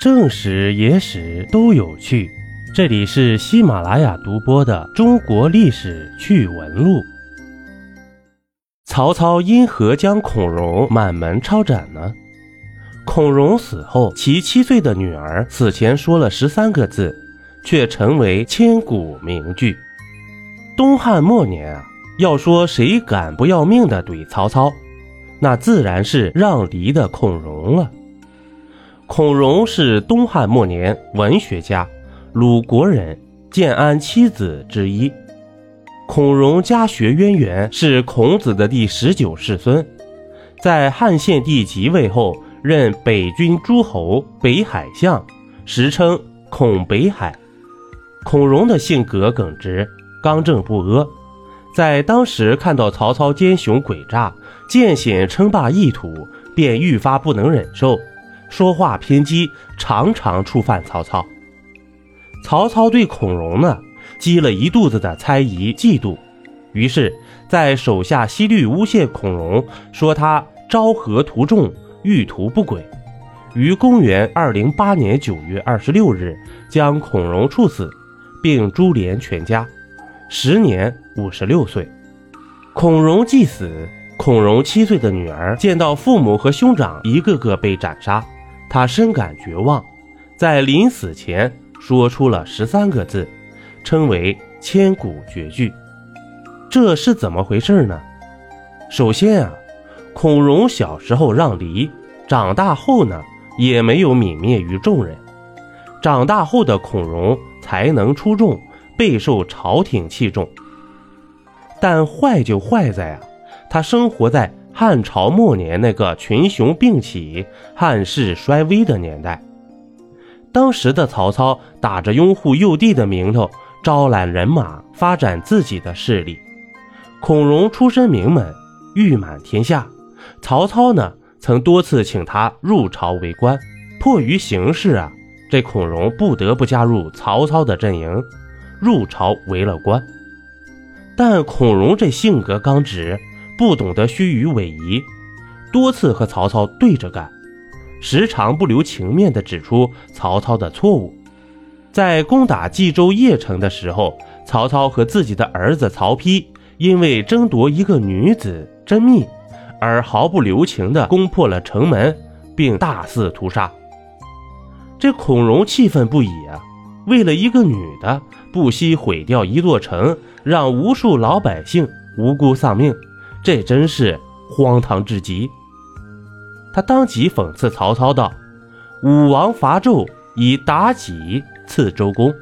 正史、野史都有趣。这里是喜马拉雅独播的《中国历史趣闻录》。曹操因何将孔融满门抄斩呢？孔融死后，其七岁的女儿死前说了十三个字，却成为千古名句。东汉末年啊，要说谁敢不要命的怼曹操，那自然是让梨的孔融了。孔融是东汉末年文学家，鲁国人，建安七子之一。孔融家学渊源，是孔子的第十九世孙，在汉献帝即位后。任北军诸侯、北海相，时称孔北海。孔融的性格耿直、刚正不阿，在当时看到曹操奸雄诡诈、见险称霸意图，便愈发不能忍受，说话偏激，常常触犯曹操。曹操对孔融呢，积了一肚子的猜疑、嫉妒，于是，在手下西律诬陷孔融，说他招合图众。欲图不轨，于公元二零八年九月二十六日将孔融处死，并株连全家，时年五十六岁。孔融既死，孔融七岁的女儿见到父母和兄长一个个被斩杀，他深感绝望，在临死前说出了十三个字，称为千古绝句。这是怎么回事呢？首先啊。孔融小时候让梨，长大后呢也没有泯灭于众人。长大后的孔融才能出众，备受朝廷器重。但坏就坏在啊，他生活在汉朝末年那个群雄并起、汉室衰微的年代。当时的曹操打着拥护幼帝的名头，招揽人马，发展自己的势力。孔融出身名门，誉满天下。曹操呢，曾多次请他入朝为官，迫于形势啊，这孔融不得不加入曹操的阵营，入朝为了官。但孔融这性格刚直，不懂得虚与委蛇，多次和曹操对着干，时常不留情面地指出曹操的错误。在攻打冀州邺城的时候，曹操和自己的儿子曹丕因为争夺一个女子甄宓。而毫不留情地攻破了城门，并大肆屠杀。这孔融气愤不已啊！为了一个女的，不惜毁掉一座城，让无数老百姓无辜丧命，这真是荒唐至极。他当即讽刺曹操道：“武王伐纣，以妲己赐周公。”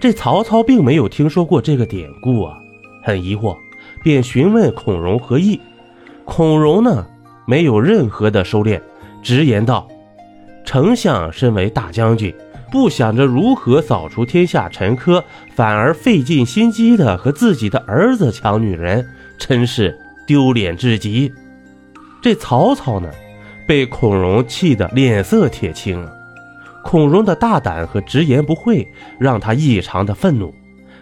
这曹操并没有听说过这个典故啊，很疑惑，便询问孔融何意。孔融呢，没有任何的收敛，直言道：“丞相身为大将军，不想着如何扫除天下陈疴，反而费尽心机的和自己的儿子抢女人，真是丢脸至极。”这曹操呢，被孔融气得脸色铁青。孔融的大胆和直言不讳，让他异常的愤怒。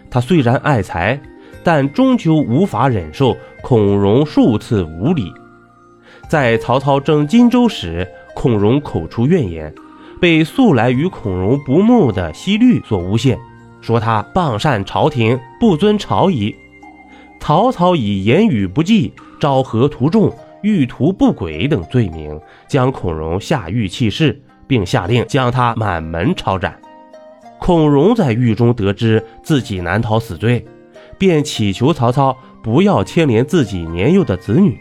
他虽然爱财。但终究无法忍受孔融数次无礼。在曹操征荆州时，孔融口出怨言，被素来与孔融不睦的西律所诬陷，说他谤善朝廷，不尊朝仪。曹操以言语不济、招合图众、欲图不轨等罪名，将孔融下狱弃市，并下令将他满门抄斩。孔融在狱中得知自己难逃死罪。便祈求曹操不要牵连自己年幼的子女。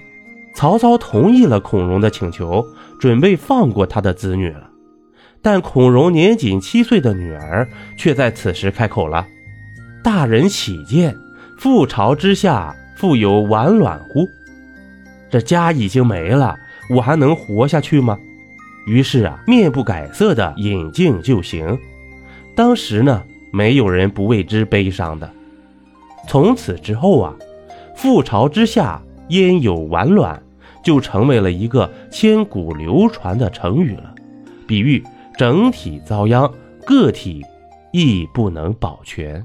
曹操同意了孔融的请求，准备放过他的子女了。但孔融年仅七岁的女儿却在此时开口了：“大人起见，覆巢之下，复有完卵乎？这家已经没了，我还能活下去吗？”于是啊，面不改色的引颈就刑。当时呢，没有人不为之悲伤的。从此之后啊，覆巢之下焉有完卵，就成为了一个千古流传的成语了，比喻整体遭殃，个体亦不能保全。